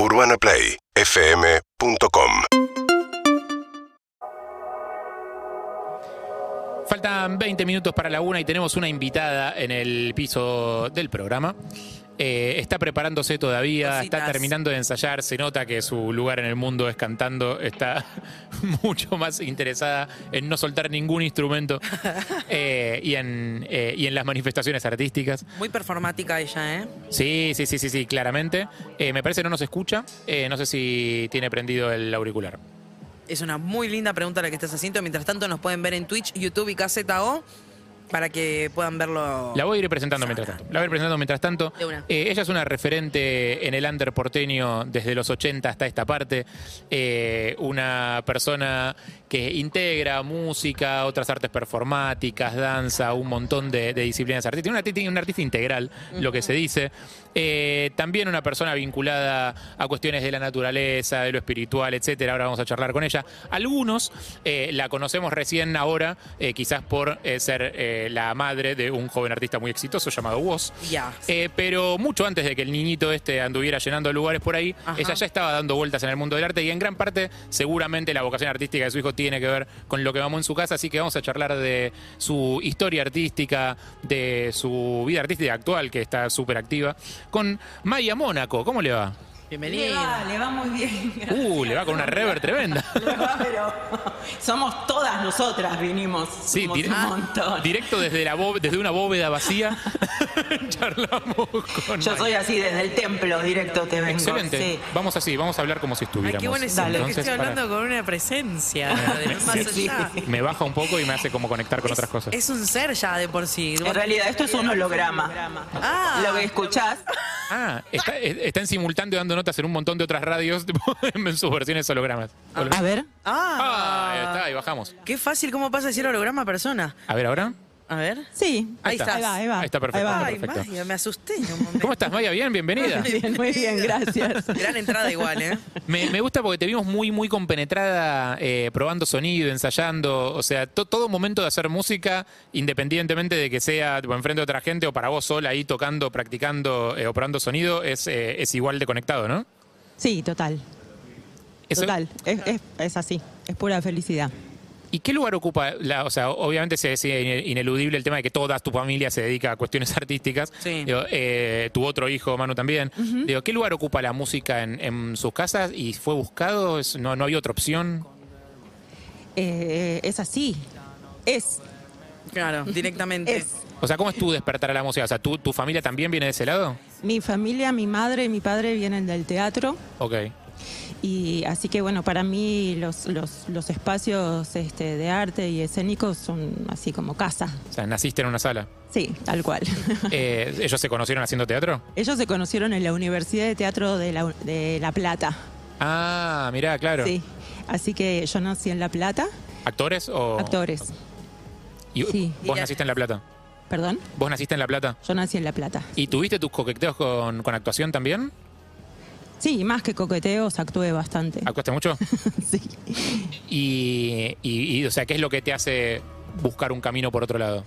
UrbanaPlayFM.com Faltan 20 minutos para la una y tenemos una invitada en el piso del programa. Eh, está preparándose todavía, Cositas. está terminando de ensayar, se nota que su lugar en el mundo es cantando, está mucho más interesada en no soltar ningún instrumento eh, y, en, eh, y en las manifestaciones artísticas. Muy performática ella, ¿eh? Sí, sí, sí, sí, sí, claramente. Me parece que no nos escucha, no sé si tiene prendido el auricular. Es una muy linda pregunta la que estás haciendo. Mientras tanto, nos pueden ver en Twitch, YouTube y KZO para que puedan verlo. La voy a ir presentando mientras tanto. La voy a ir presentando mientras tanto. Eh, ella es una referente en el under porteño desde los 80 hasta esta parte. Eh, una persona que integra música, otras artes performáticas, danza, un montón de, de disciplinas artísticas. Una, arti- un artista integral, lo que se dice. Eh, también una persona vinculada a cuestiones de la naturaleza, de lo espiritual, etcétera. Ahora vamos a charlar con ella. Algunos la conocemos recién ahora, quizás por ser eh, la madre de un joven artista muy exitoso llamado Woz. Ya. Eh, pero mucho antes de que el niñito este anduviera llenando lugares por ahí, Ajá. ella ya estaba dando vueltas en el mundo del arte y en gran parte seguramente la vocación artística de su hijo tiene que ver con lo que mamó en su casa, así que vamos a charlar de su historia artística, de su vida artística actual, que está súper activa, con Maya Mónaco. ¿Cómo le va? Le va, le va muy bien. Uh, le va con una rever tremenda. Le va, pero somos todas nosotras, vinimos. Sí, somos dire- un montón. directo desde, la desde una bóveda vacía, charlamos con Yo Maya. soy así, desde el templo directo te vengo. Excelente. Sí. Vamos así, vamos a hablar como si Ay, estuviéramos. qué bueno es Dale. que Entonces, estoy para- hablando con una presencia de más Sí. allá. me baja un poco y me hace como conectar con Es- otras cosas. Es un ser ya de por sí. En realidad, esto es un holograma. Ah. Lo que escuchás. Ah, está, está en simultáneo dando notas en un montón de otras radios tipo, en sus versiones hologramas. A ver. Ah, Ah. ahí está, ahí bajamos. Qué fácil cómo pasa de ser holograma a persona. A ver, ahora. A ver. Sí. Ahí Ahí está. Ahí va, ahí va. Ahí está perfecto. Ahí va. Ay, perfecto. Maya, me asusté en un momento. ¿Cómo estás, Maya? Bien, bienvenida. Bien, muy bien, gracias. Gran entrada igual, ¿eh? Me, me gusta porque te vimos muy, muy compenetrada, eh, probando sonido, ensayando. O sea, to- todo momento de hacer música, independientemente de que sea tipo, enfrente de otra gente o para vos sola ahí tocando, practicando eh, o probando sonido, es, eh, es igual de conectado, ¿no? Sí, total. Eso- Total. Es, es- es así. Es pura felicidad. ¿Y qué lugar ocupa? La, o sea, obviamente se es ine- ineludible el tema de que toda tu familia se dedica a cuestiones artísticas. Sí. Digo, eh, tu otro hijo, Manu, también. Digo, ¿qué lugar ocupa la música en, en sus casas? ¿Y fue buscado? ¿Es- no, ¿No había otra opción? Eh, es así. Es. Claro, directamente. Es. O sea, ¿cómo es tu despertar a la música? O sea, ¿tu, tu familia también viene de ese lado? Mi familia, mi madre y mi padre vienen del teatro. Ok. Y así que bueno, para mí los, los, los espacios este, de arte y escénicos son así como casa. O sea, naciste en una sala. Sí, tal cual. Eh, ¿Ellos se conocieron haciendo teatro? Ellos se conocieron en la Universidad de Teatro de La, de La Plata. Ah, mirá, claro. Sí. Así que yo nací en La Plata, ¿Actores o...? actores. Y, Sí. ¿Vos naciste en La Plata? ¿Perdón? ¿Vos naciste en La Plata? Yo nací en La Plata. ¿Y tuviste tus coqueteos con, con actuación también? Sí, más que coqueteos, actué bastante. ¿Actuaste mucho? Sí. Y, y- y, o sea, ¿qué es lo que te hace buscar un camino por otro lado?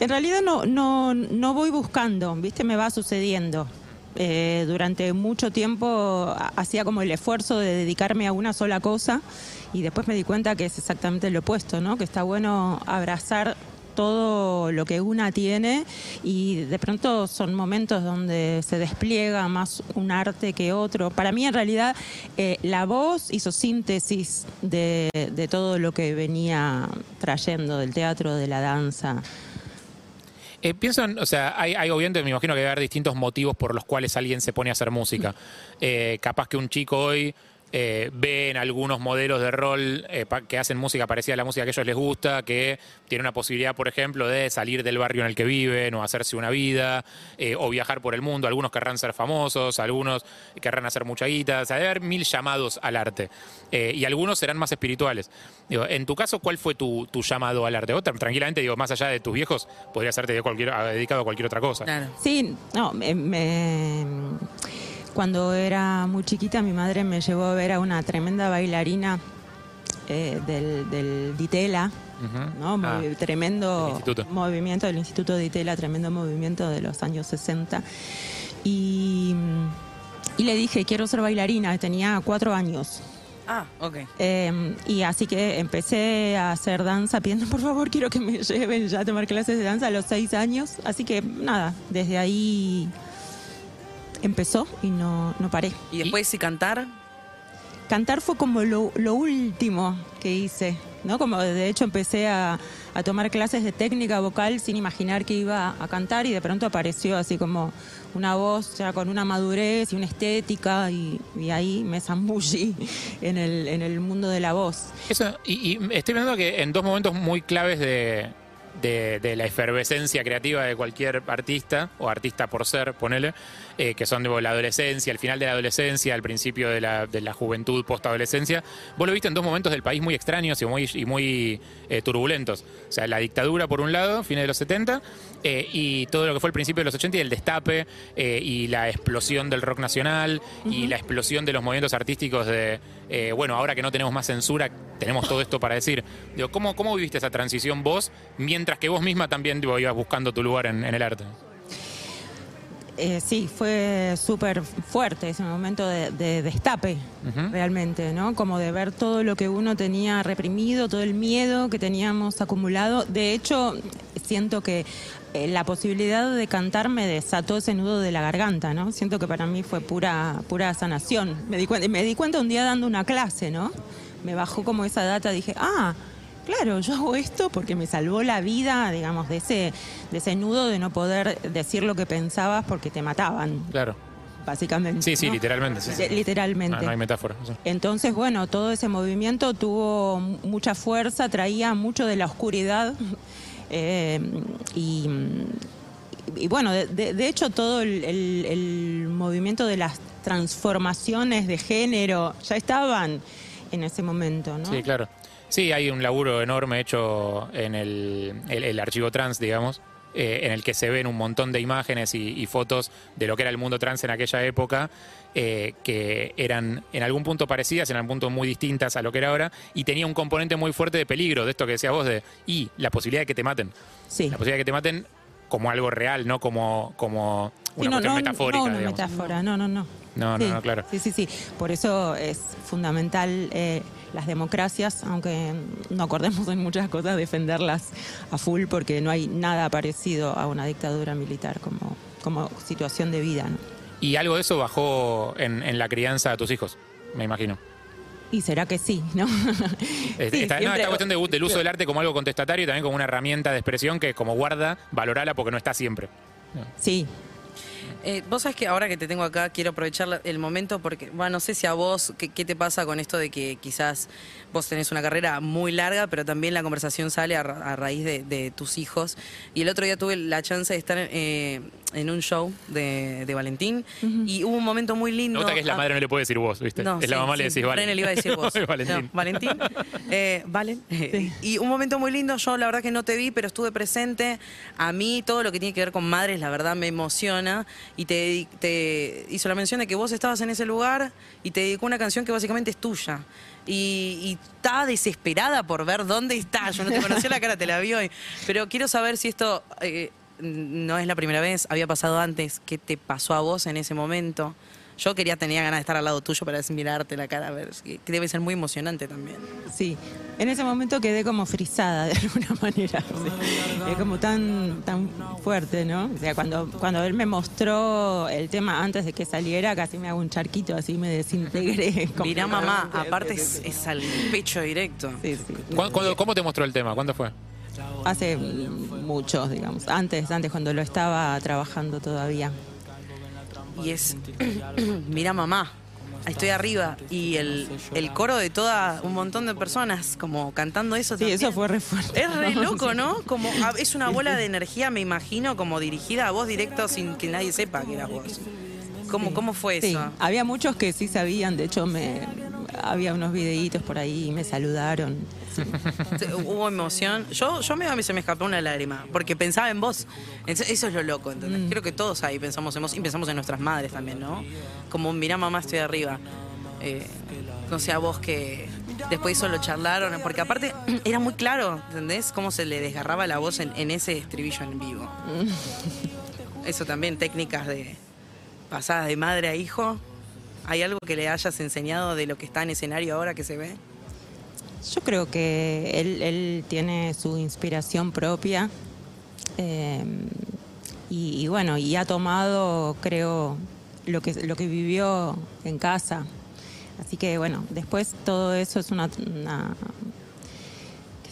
En realidad no, no, no voy buscando, ¿viste? Me va sucediendo. Eh, durante mucho tiempo ha- hacía como el esfuerzo de dedicarme a una sola cosa y después me di cuenta que es exactamente lo opuesto, ¿no? Que está bueno abrazar todo lo que una tiene y de pronto son momentos donde se despliega más un arte que otro. Para mí en realidad eh, la voz hizo síntesis de, todo lo que venía trayendo del teatro, de la danza. Eh, pienso en, o sea, hay, hay obviamente, me imagino que debe haber distintos motivos por los cuales alguien se pone a hacer música. Eh, capaz que un chico hoy eh, ve en algunos modelos de rol eh, pa- que hacen música parecida a la música que a ellos les gusta, que tiene una posibilidad, por ejemplo, de salir del barrio en el que viven o hacerse una vida, eh, o viajar por el mundo. Algunos querrán ser famosos, algunos querrán hacer mucha guita. O sea, debe haber mil llamados al arte. Eh, y algunos serán más espirituales. Digo, en tu caso, ¿cuál fue tu, tu llamado al arte? Tra- tranquilamente, digo, más allá de tus viejos, podrías haberte dedicado a cualquier- a- dedicado a cualquier otra cosa. Claro. Sí, no, me, me- cuando era muy chiquita mi madre me llevó a ver a una tremenda bailarina eh, del, del Ditela. ¿no? Ah, tremendo del movimiento del Instituto Ditela, tremendo movimiento de los años 60. Y y le dije, quiero ser bailarina, tenía cuatro años. Ah, ok. Eh, y así que empecé a hacer danza pidiendo, por favor, quiero que me lleven ya a tomar clases de danza a los seis años. Así que nada, desde ahí empezó y no, no paré. Y después, si cantar, Cantar fue como lo, lo último que hice, ¿no? Como de hecho empecé a, a tomar clases de técnica vocal sin imaginar que iba a cantar y de pronto apareció así como una voz ya con una madurez y una estética y, y ahí me zambullí en el, en el mundo de la voz. Eso, y, y estoy pensando que en dos momentos muy claves de, de- de la efervescencia creativa de cualquier artista, o artista por ser, ponele, eh, que son de la adolescencia, el final de la adolescencia, el principio de la, de la juventud, post-adolescencia, vos lo viste en dos momentos del país muy extraños y muy, y muy eh, turbulentos. O sea, la dictadura por un lado, fines de los 70, eh, y todo lo que fue el principio de los 80 y el destape, y la explosión del rock nacional, y la explosión de los movimientos artísticos de, eh, bueno, ahora que no tenemos más censura, tenemos todo esto para decir. Digo, ¿cómo, ¿Cómo viviste esa transición vos, mientras que vos misma también digo, ibas buscando tu lugar en, en el arte? Eh, sí, fue súper fuerte ese momento de, de destape, realmente, ¿no? Como de ver todo lo que uno tenía reprimido, todo el miedo que teníamos acumulado. De hecho, siento que eh, la posibilidad de cantar me desató ese nudo de la garganta, ¿no? Siento que para mí fue pura, pura sanación. Me di, cuenta, me di cuenta un día dando una clase, ¿no? Me bajó como esa data, dije, ah, Claro, yo hago esto porque me salvó la vida, digamos, de ese, de ese nudo de no poder decir lo que pensabas porque te mataban, Claro. básicamente. Sí, sí, ¿no? literalmente. sí, sí. Eh, Literalmente. No, no hay metáfora. sí. Entonces, bueno, todo ese movimiento tuvo mucha fuerza, traía mucho de la oscuridad. eh, y, y bueno, de, de- de hecho, todo el, el- el movimiento de las transformaciones de género ya estaban en ese momento, ¿no? Sí, claro. Sí, hay un laburo enorme hecho en el, el- el archivo trans, digamos, eh, en el que se ven un montón de imágenes y, y fotos de lo que era el mundo trans en aquella época, eh, que eran en algún punto parecidas, en algún punto muy distintas a lo que era ahora, y tenía un componente muy fuerte de peligro, de esto que decías vos, de y la posibilidad de que te maten. Sí. La posibilidad de que te maten como algo real, no como, como Sí, una no, cuestión no, metafórica. no una digamos. metáfora, no, no, no. No, no, Sí, no, claro. Sí, sí, sí. Por eso es fundamental eh, las democracias, aunque no acordemos en muchas cosas, defenderlas a full, porque no hay nada parecido a una dictadura militar como, como situación de vida, ¿no? Y algo de eso bajó en, en la crianza de tus hijos, me imagino. Y será que sí, ¿no? Este, Sí, esta, no, esta cuestión de- del uso del arte como algo contestatario y también como una herramienta de expresión que como guarda, valorala porque no está siempre. Sí, Eh, vos sabés que ahora que te tengo acá quiero aprovechar el momento porque, bueno, no sé si a vos, ¿qué, qué te pasa con esto de que quizás vos tenés una carrera muy larga, pero también la conversación sale a, ra- a raíz de, de tus hijos? Y el otro día tuve la chance de estar eh, en un show de, de Valentín y hubo un momento muy lindo. gusta que es la madre, no le puede decir vos, ¿viste? no, es la sí, mamá, le decís, le iba a decir vos. Valentín. No, Valentín. Eh, Valen. Y un momento muy lindo, yo la verdad que no te vi, pero estuve presente. A mí todo lo que tiene que ver con madres, la verdad me emociona. Y te, te hizo la mención de que vos estabas en ese lugar y te dedicó una canción que básicamente es tuya. Y, y está desesperada por ver dónde está. Yo no te conocía la cara, te la vi hoy. Pero quiero saber si esto eh, no es la primera vez, había pasado antes. ¿Qué te pasó a vos en ese momento? Yo quería, tenía ganas de estar al lado tuyo para mirarte la cara, a ver, que que debe ser muy emocionante también. sí. En ese momento quedé como frisada de alguna manera. o sea, es como tan, tan fuerte, ¿no? O sea, cuando, cuando él me mostró el tema antes de que saliera, casi me hago un charquito, así me desintegré. Mirá, mamá, aparte es, es al pecho directo. Sí, sí. ¿Cuándo- cuándo- ¿Cómo te mostró el tema? ¿Cuándo fue? Hace muchos, digamos. Antes, antes cuando lo estaba trabajando todavía. Y es, mira mamá, estoy arriba. Y el, el coro de toda un montón de personas como cantando eso Sí, también. eso fue re fuerte. Es re loco, ¿no? Como ah, es una bola de energía, me imagino, como dirigida a vos directo sin que nadie sepa que eras vos. ¿Cómo, cómo fue Sí, eso? había muchos que sí sabían, de hecho me había unos videitos por ahí y me saludaron. Hubo emoción. Yo, yo me, se me escapó una lágrima, porque pensaba en vos. Eso es lo loco, ¿entendés? Mm. Creo que todos ahí pensamos en vos y pensamos en nuestras madres también, ¿no? Como, mirá mamá, estoy arriba. Eh, no sé a vos que después eso lo charlaron, porque aparte era muy claro, ¿entendés? Cómo se le desgarraba la voz en, en ese estribillo en vivo. Mm. Eso también, técnicas de pasadas de madre a hijo. ¿Hay algo que le hayas enseñado de lo que está en escenario ahora que se ve? Yo creo que él, tiene su inspiración propia y, y bueno, y ha tomado, creo, lo que, lo que vivió en casa. Así que bueno, después todo eso es una, una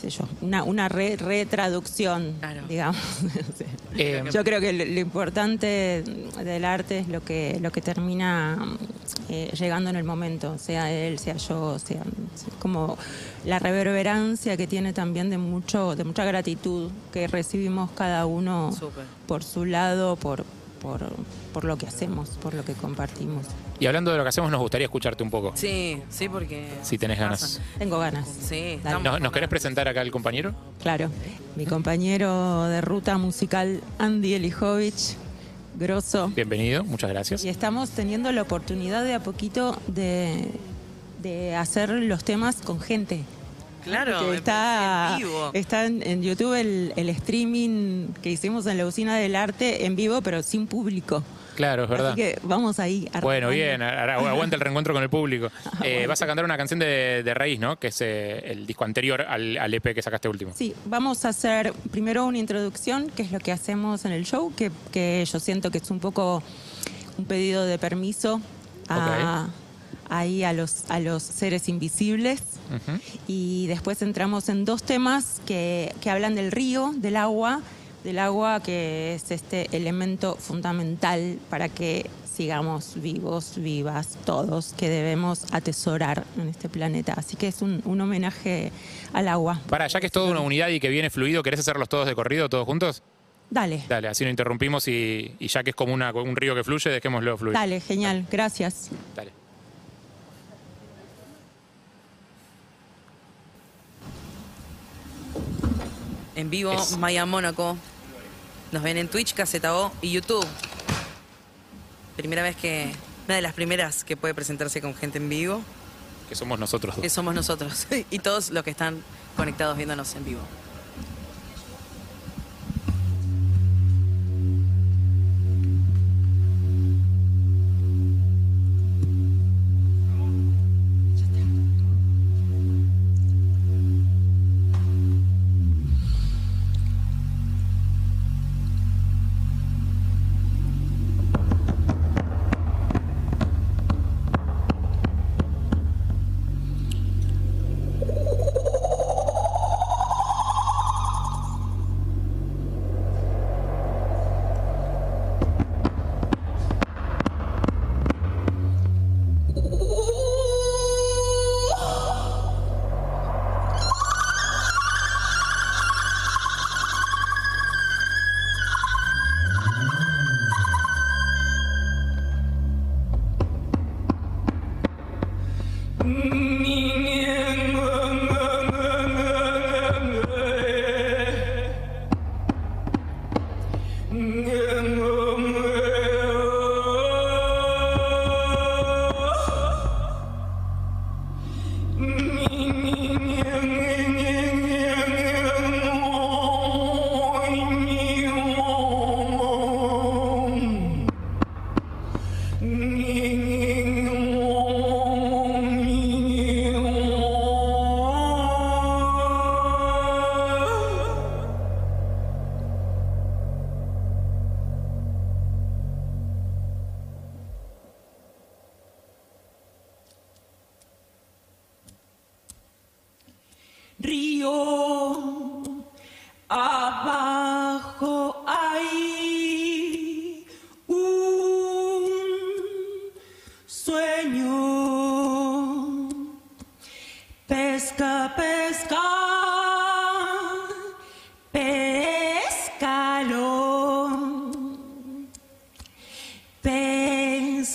qué sé yo, una, una re- retraducción, Claro. digamos. Eh, Yo creo que lo, lo importante del arte es lo que, lo que termina eh, llegando en el momento, sea él, sea yo, sea como la reverberancia que tiene también de mucho, de mucha gratitud que recibimos cada uno por su lado, por, por, por lo que hacemos, por lo que compartimos. y hablando de lo que hacemos, nos gustaría escucharte un poco. Sí, sí, porque... Si tenés ganas. Tengo ganas. Sí, Dale. ¿Nos, querés presentar acá al compañero? Claro. Mi compañero de ruta musical, Andy Elijovich, grosso. Bienvenido, muchas gracias. Y estamos teniendo la oportunidad de a poquito de, de hacer los temas con gente. Claro, está, en vivo. está en, en YouTube el, el streaming que hicimos en la usina del arte en vivo, pero sin público. Claro, es verdad. Así que vamos ahí. Bueno, bien, aguanta el reencuentro con el público. Eh, vas a cantar una canción de, de Raíz, ¿no? Que es eh, el disco anterior al, al EP que sacaste último. Sí, vamos a hacer primero una introducción, que es lo que hacemos en el show, que, que yo siento que es un poco un pedido de permiso a, ahí a los, a los seres invisibles. Y después entramos en dos temas que, que hablan del río, del agua, del agua que es este elemento fundamental para que sigamos vivos, vivas, todos, que debemos atesorar en este planeta. Así que es un, un homenaje al agua. Para, ya que es toda una unidad y que viene fluido, ¿querés hacerlos todos de corrido, todos juntos? Dale, Dale, así no interrumpimos y, y ya que es como una- un río que fluye, dejémoslo fluir. dale, genial, gracias. Dale. En vivo, Maya Mónaco. Nos ven en Twitch, Caseta O y YouTube. Primera vez que. Una de las primeras que puede presentarse con gente en vivo, Que somos nosotros dos. que somos nosotros. y todos los que están conectados viéndonos en vivo.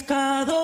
Pescadora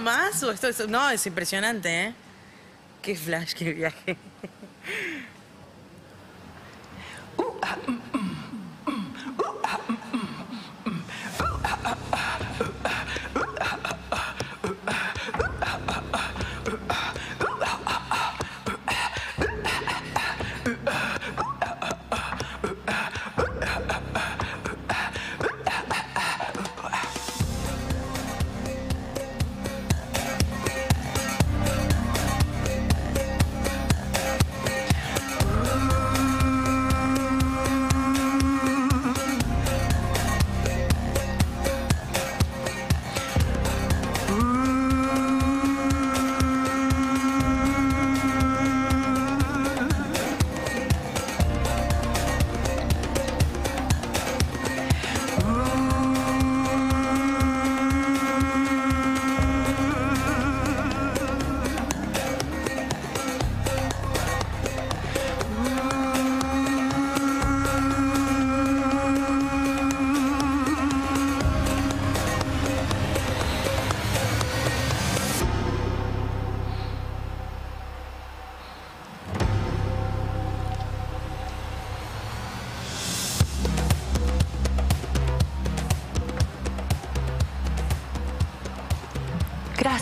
más? ¿O esto es- no, es impresionante, ¿eh? Qué flash, qué viaje.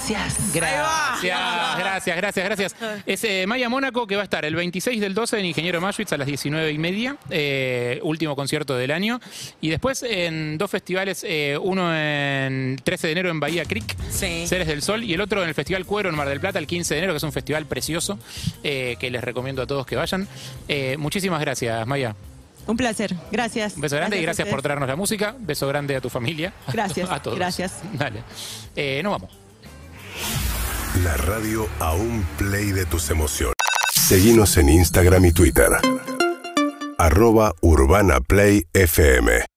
Gracias. Gracias, gracias, gracias, gracias. Es eh, Maya Mónaco que va a estar el 26 del 12 en Ingeniero Maschwitz a las 19 y media, eh, último concierto del año. Y después en dos festivales, eh, uno en 13 de enero en Bahía Creek, Sí. Seres del Sol, y el otro en el Festival Cuero en Mar del Plata el 15 de enero, que es un festival precioso eh, que les recomiendo a todos que vayan. Eh, muchísimas gracias, Maya. Un placer. Gracias. Un beso grande y gracias por traernos la música. Beso grande a tu familia. Gracias, A todos. gracias. Dale. Eh, nos vamos. La radio a un play de tus emociones. Seguimos en Instagram y Twitter. Arroba Urbana Play FM.